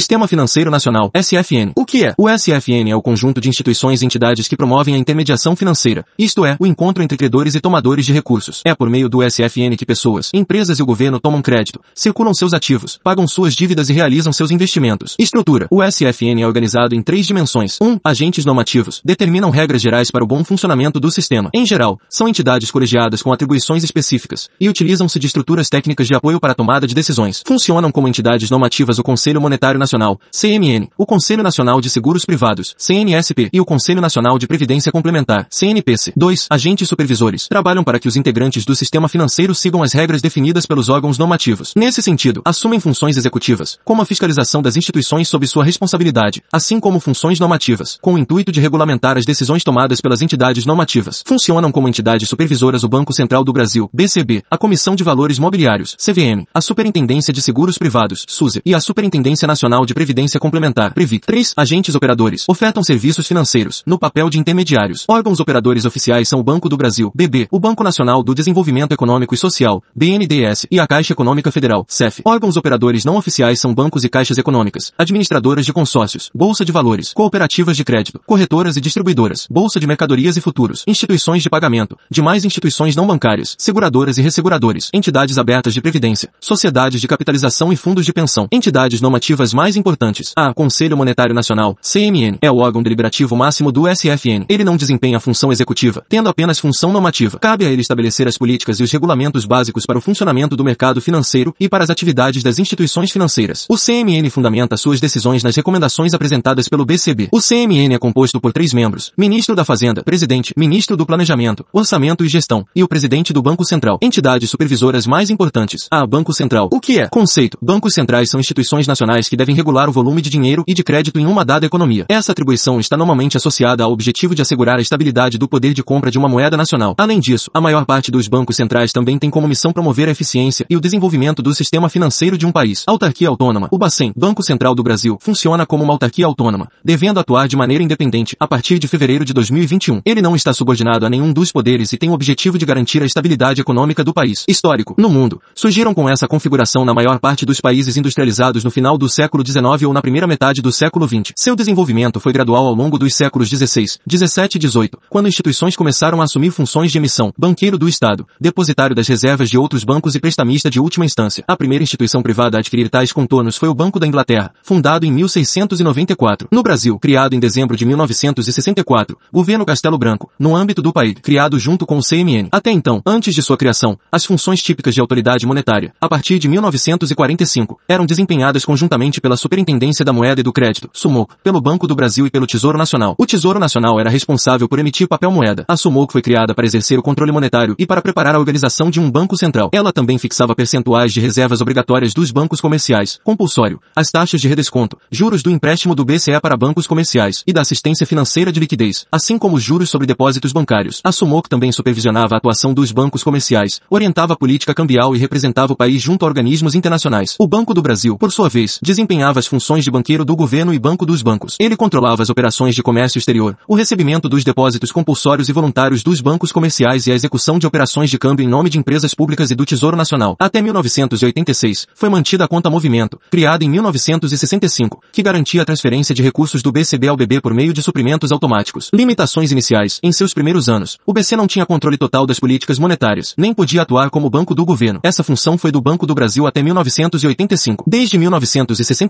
Sistema Financeiro Nacional, SFN. O que é? O SFN é o conjunto de instituições e entidades que promovem a intermediação financeira, isto é, o encontro entre credores e tomadores de recursos. É por meio do SFN que pessoas, empresas e o governo tomam crédito, circulam seus ativos, pagam suas dívidas e realizam seus investimentos. Estrutura. O SFN é organizado em três dimensões. 1. Um, agentes normativos. Determinam regras gerais para o bom funcionamento do sistema. Em geral, são entidades colegiadas com atribuições específicas e utilizam-se de estruturas técnicas de apoio para a tomada de decisões. Funcionam como entidades normativas o Conselho Monetário Nacional Nacional, CMN, o Conselho Nacional de Seguros Privados, CNSP, e o Conselho Nacional de Previdência Complementar, CNPC. 2. Agentes supervisores. Trabalham para que os integrantes do sistema financeiro sigam as regras definidas pelos órgãos normativos. Nesse sentido, assumem funções executivas, como a fiscalização das instituições sob sua responsabilidade, assim como funções normativas, com o intuito de regulamentar as decisões tomadas pelas entidades normativas. Funcionam como entidades supervisoras o Banco Central do Brasil, BCB, a Comissão de Valores Mobiliários, CVM, a Superintendência de Seguros Privados, SUSE, e a Superintendência Nacional de Previdência Complementar, Previc. 3. Agentes operadores. Ofertam serviços financeiros, no papel de intermediários. Órgãos operadores oficiais são o Banco do Brasil, BB, o Banco Nacional do Desenvolvimento Econômico e Social, BNDES, e a Caixa Econômica Federal, CEF. Órgãos operadores não oficiais são bancos e caixas econômicas, administradoras de consórcios, bolsa de valores, cooperativas de crédito, corretoras e distribuidoras, bolsa de mercadorias e futuros, instituições de pagamento, demais instituições não bancárias, seguradoras e resseguradores, entidades abertas de previdência, sociedades de capitalização e fundos de pensão, entidades normativas mais importantes. A. Conselho Monetário Nacional, CMN, é o órgão deliberativo máximo do SFN. Ele não desempenha função executiva, tendo apenas função normativa. Cabe a ele estabelecer as políticas e os regulamentos básicos para o funcionamento do mercado financeiro e para as atividades das instituições financeiras. O CMN fundamenta suas decisões nas recomendações apresentadas pelo BCB. O CMN é composto por três membros. Ministro da Fazenda, Presidente, Ministro do Planejamento, Orçamento e Gestão, e o Presidente do Banco Central. Entidades supervisoras mais importantes. A. Banco Central. O que é? Conceito. Bancos centrais são instituições nacionais que devem regular o volume de dinheiro e de crédito em uma dada economia. Essa atribuição está normalmente associada ao objetivo de assegurar a estabilidade do poder de compra de uma moeda nacional. Além disso, a maior parte dos bancos centrais também tem como missão promover a eficiência e o desenvolvimento do sistema financeiro de um país. Autarquia autônoma. O Bacen, Banco Central do Brasil, funciona como uma autarquia autônoma, devendo atuar de maneira independente a partir de fevereiro de 2021. Ele não está subordinado a nenhum dos poderes e tem o objetivo de garantir a estabilidade econômica do país. Histórico. No mundo, surgiram com essa configuração na maior parte dos países industrializados no final do século XIX ou na primeira metade do século XX. Seu desenvolvimento foi gradual ao longo dos séculos XVI, XVII e XVIII, quando instituições começaram a assumir funções de emissão, banqueiro do Estado, depositário das reservas de outros bancos e prestamista de última instância. A primeira instituição privada a adquirir tais contornos foi o Banco da Inglaterra, fundado em 1694. No Brasil, criado em dezembro de 1964, governo Castelo Branco, no âmbito do país, criado junto com o CMN. Até então, antes de sua criação, as funções típicas de autoridade monetária, a partir de 1945, eram desempenhadas conjuntamente pela Superintendência da Moeda e do Crédito, SUMOC, pelo Banco do Brasil e pelo Tesouro Nacional. O Tesouro Nacional era responsável por emitir papel moeda. A SUMOC foi criada para exercer o controle monetário e para preparar a organização de um banco central. Ela também fixava percentuais de reservas obrigatórias dos bancos comerciais, compulsório, as taxas de redesconto, juros do empréstimo do BCE para bancos comerciais e da assistência financeira de liquidez, assim como os juros sobre depósitos bancários. A SUMOC também supervisionava a atuação dos bancos comerciais, orientava a política cambial e representava o país junto a organismos internacionais. O Banco do Brasil, por sua vez, desempenhava as funções de banqueiro do governo e banco dos bancos. Ele controlava as operações de comércio exterior, o recebimento dos depósitos compulsórios e voluntários dos bancos comerciais e a execução de operações de câmbio em nome de empresas públicas e do Tesouro Nacional. Até 1986, foi mantida a conta movimento, criada em 1965, que garantia a transferência de recursos do BCB ao BB por meio de suprimentos automáticos. Limitações iniciais. Em seus primeiros anos, o BC não tinha controle total das políticas monetárias, nem podia atuar como banco do governo. Essa função foi do Banco do Brasil até 1985. Desde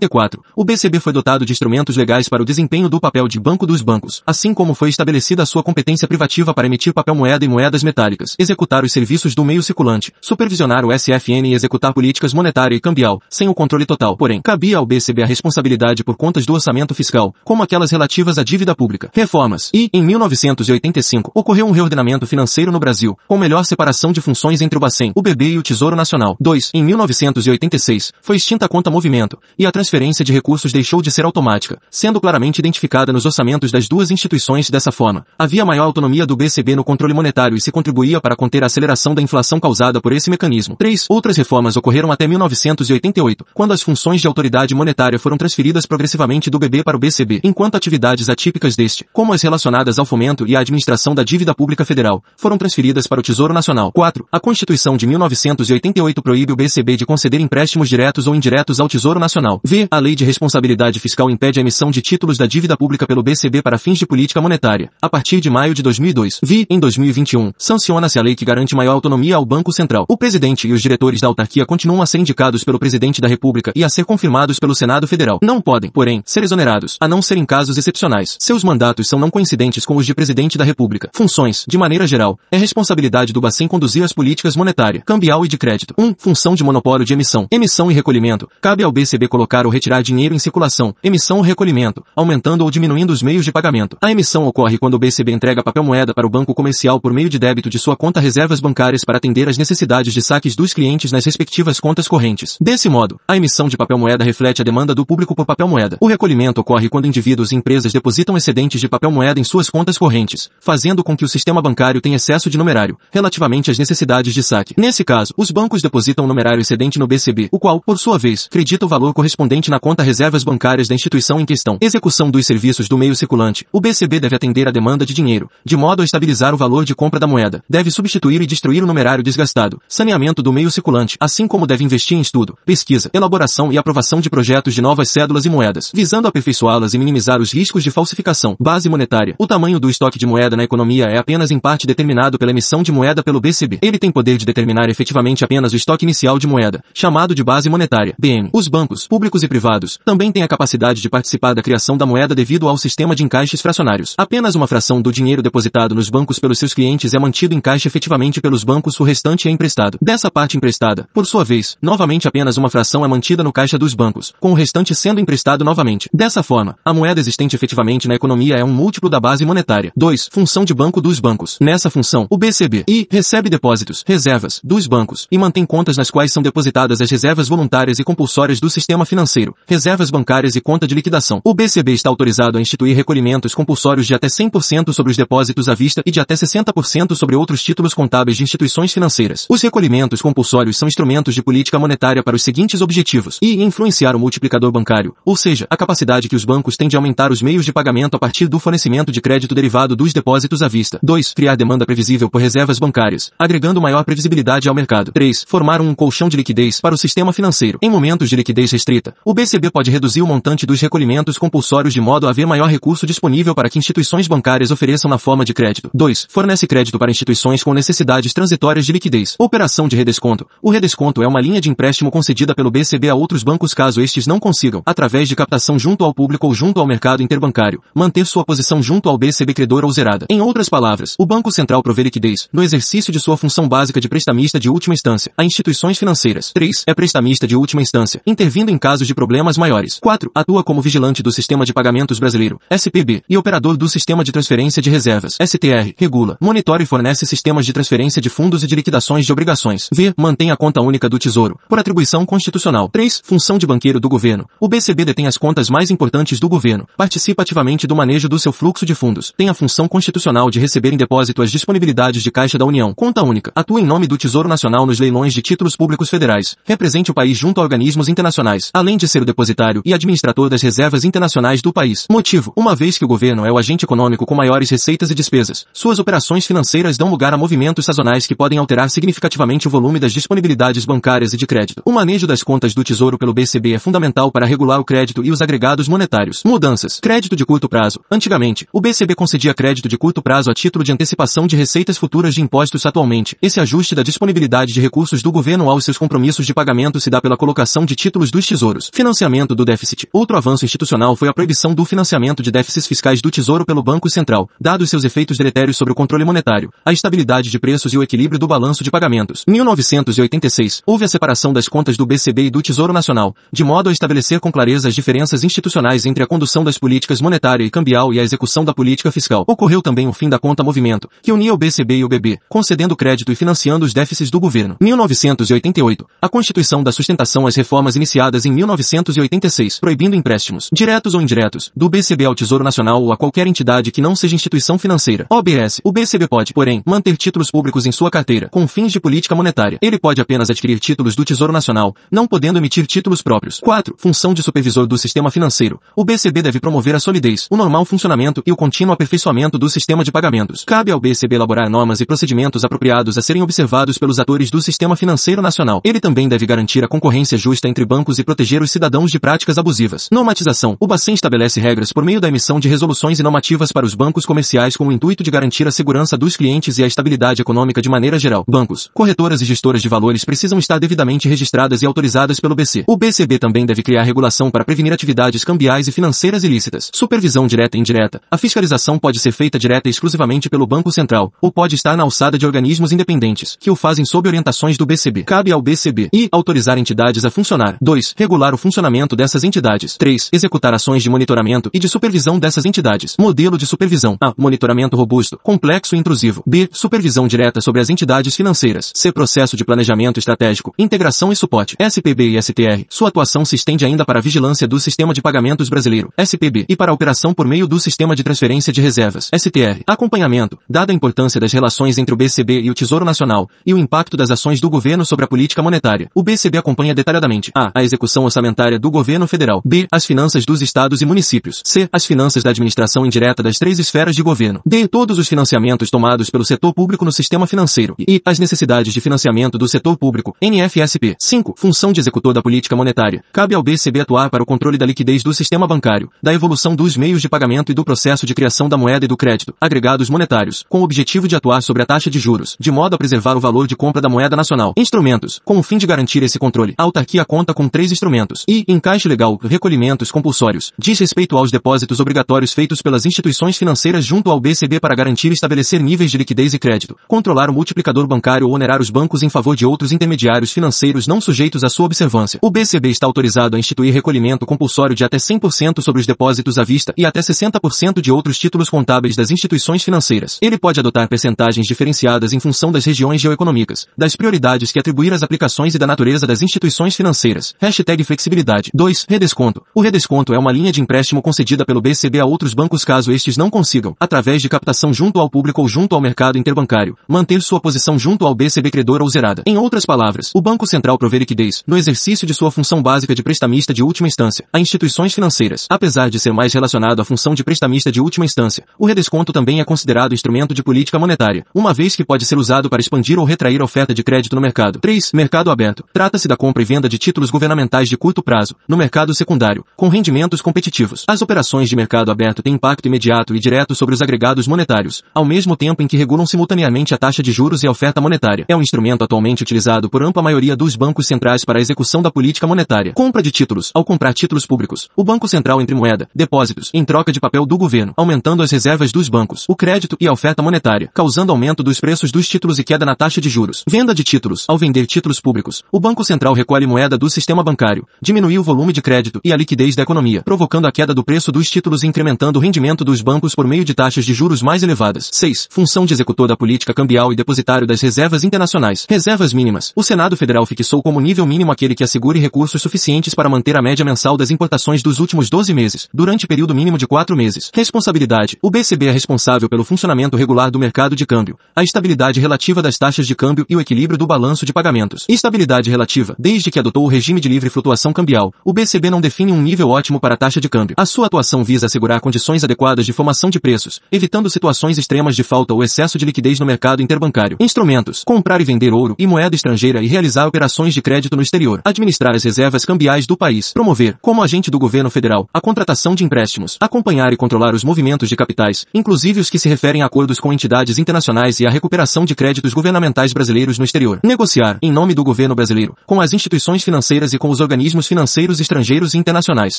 1964, o BCB foi dotado de instrumentos legais para o desempenho do papel de banco dos bancos, assim como foi estabelecida a sua competência privativa para emitir papel moeda e moedas metálicas, executar os serviços do meio circulante, supervisionar o SFN e executar políticas monetária e cambial, sem o controle total. Porém, cabia ao BCB a responsabilidade por contas do orçamento fiscal, como aquelas relativas à dívida pública. Reformas. E, em 1985, ocorreu um reordenamento financeiro no Brasil, com melhor separação de funções entre o Bacen, o BB e o Tesouro Nacional. 2. Em 1986, foi extinta a conta movimento, e a transferência de recursos deixou de ser automática, sendo claramente identificada nos orçamentos das duas instituições dessa forma. Havia maior autonomia do BCB no controle monetário e se contribuía para conter a aceleração da inflação causada por esse mecanismo. 3. Outras reformas ocorreram até 1988, quando as funções de autoridade monetária foram transferidas progressivamente do BB para o BCB, enquanto atividades atípicas deste, como as relacionadas ao fomento e à administração da dívida pública federal, foram transferidas para o Tesouro Nacional. 4. A Constituição de 1988 proíbe o BCB de conceder empréstimos diretos ou indiretos ao Tesouro Nacional. V A Lei de Responsabilidade Fiscal impede a emissão de títulos da dívida pública pelo BCB para fins de política monetária, a partir de maio de 2002. Vi, em 2021, sanciona-se a lei que garante maior autonomia ao Banco Central. O presidente e os diretores da autarquia continuam a ser indicados pelo presidente da República e a ser confirmados pelo Senado Federal. Não podem, porém, ser exonerados, a não ser em casos excepcionais. Seus mandatos são não coincidentes com os de presidente da República. Funções, de maneira geral, é responsabilidade do Bacen conduzir as políticas monetária, cambial e de crédito. 1. Um, função de monopólio de emissão, emissão e recolhimento. Cabe ao BCB colocar ou retirar dinheiro em circulação, emissão ou recolhimento, aumentando ou diminuindo os meios de pagamento. A emissão ocorre quando o BCB entrega papel moeda para o banco comercial por meio de débito de sua conta reservas bancárias para atender às necessidades de saques dos clientes nas respectivas contas correntes. Desse modo, a emissão de papel moeda reflete a demanda do público por papel moeda. O recolhimento ocorre quando indivíduos e empresas depositam excedentes de papel moeda em suas contas correntes, fazendo com que o sistema bancário tenha excesso de numerário, relativamente às necessidades de saque. Nesse caso, os bancos depositam o numerário excedente no BCB, o qual, por sua vez, credita o valor correspondente na conta reservas bancárias da instituição em questão. Execução dos serviços do meio circulante. O BCB deve atender à demanda de dinheiro, de modo a estabilizar o valor de compra da moeda. Deve substituir e destruir o numerário desgastado. Saneamento do meio circulante, assim como deve investir em estudo, pesquisa, elaboração e aprovação de projetos de novas cédulas e moedas, visando aperfeiçoá-las e minimizar os riscos de falsificação. Base monetária. O tamanho do estoque de moeda na economia é apenas em parte determinado pela emissão de moeda pelo BCB. Ele tem poder de determinar efetivamente apenas o estoque inicial de moeda, chamado de base monetária, BM. Os bancos, públicos e privados, também têm a capacidade de participar da criação da moeda devido ao sistema de encaixes fracionários. Apenas uma fração do dinheiro depositado nos bancos pelos seus clientes é mantido em caixa efetivamente pelos bancos, o restante é emprestado. Dessa parte emprestada, por sua vez, novamente apenas uma fração é mantida no caixa dos bancos, com o restante sendo emprestado novamente. Dessa forma, a moeda existente efetivamente na economia é um múltiplo da base monetária. 2. Função de banco dos bancos. Nessa função, o BCB I recebe depósitos, reservas, dos bancos e mantém contas nas quais são depositadas as reservas voluntárias e compulsórias do sistema financeiro, reservas bancárias e conta de liquidação. O BCB está autorizado a instituir recolhimentos compulsórios de até 100% sobre os depósitos à vista e de até 60% sobre outros títulos contábeis de instituições financeiras. Os recolhimentos compulsórios são instrumentos de política monetária para os seguintes objetivos e influenciar o multiplicador bancário, ou seja, a capacidade que os bancos têm de aumentar os meios de pagamento a partir do fornecimento de crédito derivado dos depósitos à vista. 2. Criar demanda previsível por reservas bancárias, agregando maior previsibilidade ao mercado. 3. Formar um colchão de liquidez para o sistema financeiro. Em momentos de liquidez restrita, o BCB pode reduzir o montante dos recolhimentos compulsórios de modo a haver maior recurso disponível para que instituições bancárias ofereçam na forma de crédito. 2. Fornece crédito para instituições com necessidades transitórias de liquidez. Operação de redesconto. O redesconto é uma linha de empréstimo concedida pelo BCB a outros bancos caso estes não consigam, através de captação junto ao público ou junto ao mercado interbancário, manter sua posição junto ao BCB credor ou zerada. Em outras palavras, o Banco Central provê liquidez, no exercício de sua função básica de prestamista de última instância, a instituições financeiras. 3. É prestamista de última instância, intervindo em casos de problemas maiores. 4. Atua como vigilante do Sistema de Pagamentos Brasileiro, SPB, e operador do Sistema de Transferência de Reservas, STR, regula, monitora e fornece sistemas de transferência de fundos e de liquidações de obrigações. V. Mantém a conta única do Tesouro, por atribuição constitucional. 3. Função de banqueiro do governo. O BCB detém as contas mais importantes do governo, participa ativamente do manejo do seu fluxo de fundos, tem a função constitucional de receber em depósito as disponibilidades de caixa da União, conta única, atua em nome do Tesouro Nacional nos leilões de títulos públicos federais, represente o país junto a organismos internacionais, além de ser o depositário e administrador das reservas internacionais do país. Motivo, uma vez que o governo é o agente econômico com maiores receitas e despesas, suas operações financeiras dão lugar a movimentos sazonais que podem alterar significativamente o volume das disponibilidades bancárias e de crédito. O manejo das contas do Tesouro pelo BCB é fundamental para regular o crédito e os agregados monetários. Mudanças. Crédito de curto prazo. Antigamente, o BCB concedia crédito de curto prazo a título de antecipação de receitas futuras de impostos atualmente. Esse ajuste da disponibilidade de recursos do governo aos seus compromissos de pagamento se dá pela colocação de títulos dos tesouros. Financiamento do déficit. Outro avanço institucional foi a proibição do financiamento de déficits fiscais do Tesouro pelo Banco Central, dados seus efeitos deletérios sobre o controle monetário, a estabilidade de preços e o equilíbrio do balanço de pagamentos. 1986, houve a separação das contas do BCB e do Tesouro Nacional, de modo a estabelecer com clareza as diferenças institucionais entre a condução das políticas monetária e cambial e a execução da política fiscal. Ocorreu também o fim da conta movimento, que unia o BCB e o BB, concedendo crédito e financiando os déficits do governo. 1988, a Constituição da sustentação às reformas iniciadas em 1986, proibindo empréstimos, diretos ou indiretos, do BCB ao Tesouro Nacional ou a qualquer entidade que não seja instituição financeira. OBS. O BCB pode, porém, manter títulos públicos em sua carteira, com fins de política monetária. Ele pode apenas adquirir títulos do Tesouro Nacional, não podendo emitir títulos próprios. 4. Função de supervisor do sistema financeiro. O BCB deve promover a solidez, o normal funcionamento e o contínuo aperfeiçoamento do sistema de pagamentos. Cabe ao BCB elaborar normas e procedimentos apropriados a serem observados pelos atores do sistema financeiro nacional. Ele também deve garantir a concorrência justa entre bancos e proteger proteger os cidadãos de práticas abusivas. Normatização. O Bacen estabelece regras por meio da emissão de resoluções normativas para os bancos comerciais com o intuito de garantir a segurança dos clientes e a estabilidade econômica de maneira geral. Bancos, corretoras e gestoras de valores precisam estar devidamente registradas e autorizadas pelo BC. O BCB também deve criar regulação para prevenir atividades cambiais e financeiras ilícitas. Supervisão direta e indireta. A fiscalização pode ser feita direta e exclusivamente pelo Banco Central, ou pode estar na alçada de organismos independentes, que o fazem sob orientações do BCB. Cabe ao BCB e autorizar entidades a funcionar. 2. Regular o funcionamento dessas entidades. 3. Executar ações de monitoramento e de supervisão dessas entidades. Modelo de supervisão. A. Monitoramento robusto, complexo e intrusivo. B. Supervisão direta sobre as entidades financeiras. C. Processo de planejamento estratégico, integração e suporte. SPB e STR. Sua atuação se estende ainda para a vigilância do sistema de pagamentos brasileiro, SPB, e para a operação por meio do sistema de transferência de reservas, STR. Acompanhamento. Dada a importância das relações entre o BCB e o Tesouro Nacional, e o impacto das ações do governo sobre a política monetária, o BCB acompanha detalhadamente a. a execução orçamentária do governo federal, b. as finanças dos estados e municípios, c. as finanças da administração indireta das três esferas de governo, d. todos os financiamentos tomados pelo setor público no sistema financeiro, e as necessidades de financiamento do setor público, NFSP. 5. Função de executor da política monetária. Cabe ao BCB atuar para o controle da liquidez do sistema bancário, da evolução dos meios de pagamento e do processo de criação da moeda e do crédito, agregados monetários, com o objetivo de atuar sobre a taxa de juros, de modo a preservar o valor de compra da moeda nacional. Instrumentos. Com o fim de garantir esse controle, a autarquia conta com três instrumentos. E, encaixe legal, recolhimentos compulsórios. Diz respeito aos depósitos obrigatórios feitos pelas instituições financeiras junto ao BCB para garantir e estabelecer níveis de liquidez e crédito, controlar o multiplicador bancário ou onerar os bancos em favor de outros intermediários financeiros não sujeitos à sua observância. O BCB está autorizado a instituir recolhimento compulsório de até 100% sobre os depósitos à vista e até 60% de outros títulos contábeis das instituições financeiras. Ele pode adotar percentagens diferenciadas em função das regiões geoeconômicas, das prioridades que atribuir às aplicações e da natureza das instituições financeiras. Hashtag flexibilidade. 2. Redesconto. O redesconto é uma linha de empréstimo concedida pelo BCB a outros bancos caso estes não consigam, através de captação junto ao público ou junto ao mercado interbancário, manter sua posição junto ao BCB credor ou zerada. Em outras palavras, o Banco Central provê liquidez, no exercício de sua função básica de prestamista de última instância, a instituições financeiras. Apesar de ser mais relacionado à função de prestamista de última instância, o redesconto também é considerado instrumento de política monetária, uma vez que pode ser usado para expandir ou retrair oferta de crédito no mercado. 3. Mercado aberto. Trata-se da compra e venda de títulos governamentais de curto prazo, no mercado secundário, com rendimentos competitivos. As operações de mercado aberto têm impacto imediato e direto sobre os agregados monetários, ao mesmo tempo em que regulam simultaneamente a taxa de juros e a oferta monetária. É um instrumento atualmente utilizado por ampla maioria dos bancos centrais para a execução da política monetária. Compra de títulos. Ao comprar títulos públicos, o Banco Central entre moeda, depósitos, em troca de papel do governo, aumentando as reservas dos bancos, o crédito e a oferta monetária, causando aumento dos preços dos títulos e queda na taxa de juros. Venda de títulos. Ao vender títulos públicos, o Banco Central recolhe moeda do sistema bancário, diminui o volume de crédito e a liquidez da economia, provocando a queda do preço dos títulos e incrementando o rendimento dos bancos por meio de taxas de juros mais elevadas. 6. Função de executor da política cambial e depositário das reservas internacionais. Reservas mínimas. O Senado Federal fixou como nível mínimo aquele que assegure recursos suficientes para manter a média mensal das importações dos últimos 12 meses, durante período mínimo de 4 meses. Responsabilidade. O BCB é responsável pelo funcionamento regular do mercado de câmbio, a estabilidade relativa das taxas de câmbio e o equilíbrio do balanço de pagamentos. Estabilidade relativa. Desde que adotou o regime de livre flutuação cambial, o BCB não define um nível ótimo para a taxa de câmbio. A sua atuação visa assegurar condições adequadas de formação de preços, evitando situações extremas de falta ou excesso de liquidez no mercado interbancário. Instrumentos. Comprar e vender ouro e moeda estrangeira e realizar operações de crédito no exterior. Administrar as reservas cambiais do país. Promover, como agente do governo federal, a contratação de empréstimos. Acompanhar e controlar os movimentos de capitais, inclusive os que se referem a acordos com entidades internacionais e a recuperação de créditos governamentais brasileiros no exterior. Negociar, em nome do governo brasileiro, com as instituições financeiras e com os financeiros estrangeiros e internacionais.